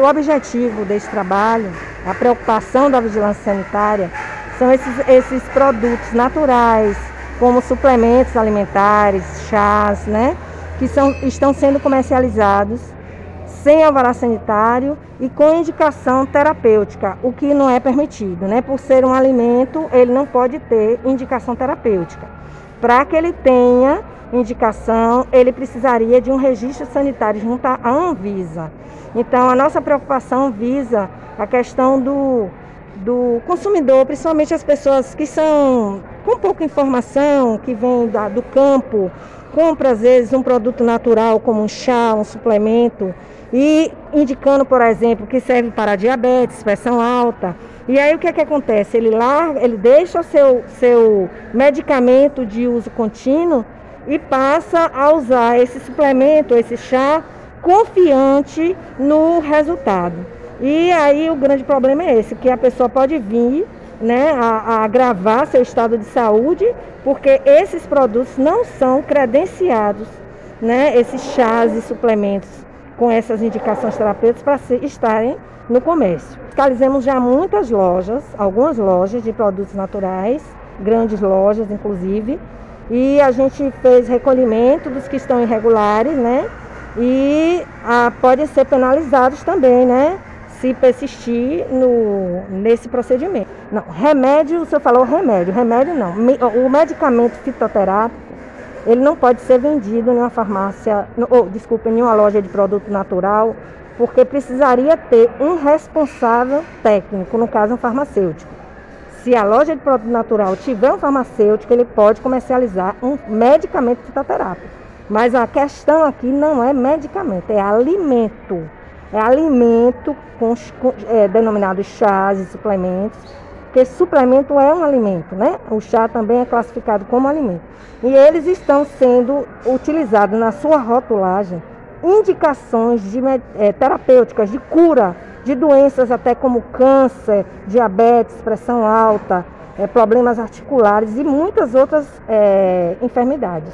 O objetivo desse trabalho, a preocupação da vigilância sanitária, são esses, esses produtos naturais, como suplementos alimentares, chás, né? Que são, estão sendo comercializados sem alvará sanitário e com indicação terapêutica, o que não é permitido, né? Por ser um alimento, ele não pode ter indicação terapêutica. Para que ele tenha indicação, ele precisaria de um registro sanitário junto à Anvisa. Então, a nossa preocupação visa a questão do, do consumidor, principalmente as pessoas que são com pouca informação, que vêm da, do campo, compra às vezes um produto natural como um chá, um suplemento, e indicando, por exemplo, que serve para diabetes, pressão alta. E aí o que é que acontece? Ele lá, ele deixa o seu, seu medicamento de uso contínuo e passa a usar esse suplemento, esse chá, confiante no resultado. E aí o grande problema é esse, que a pessoa pode vir né, a, a agravar seu estado de saúde, porque esses produtos não são credenciados, né, esses chás e suplementos com essas indicações terapêuticas para estarem no comércio. Fiscalizamos já muitas lojas, algumas lojas de produtos naturais, grandes lojas inclusive, e a gente fez recolhimento dos que estão irregulares, né? E ah, podem ser penalizados também, né? Se persistir no, nesse procedimento. Não, remédio, o senhor falou remédio, remédio não. O medicamento fitoterápico, ele não pode ser vendido em uma farmácia, ou desculpa, em uma loja de produto natural, porque precisaria ter um responsável técnico, no caso um farmacêutico. Se a loja de produto natural tiver um farmacêutico, ele pode comercializar um medicamento fitoterápico. Mas a questão aqui não é medicamento, é alimento. É alimento com, é, denominado chás e suplementos, porque suplemento é um alimento, né? O chá também é classificado como alimento. E eles estão sendo utilizados na sua rotulagem indicações de, é, terapêuticas de cura de doenças até como câncer, diabetes, pressão alta, é, problemas articulares e muitas outras é, enfermidades.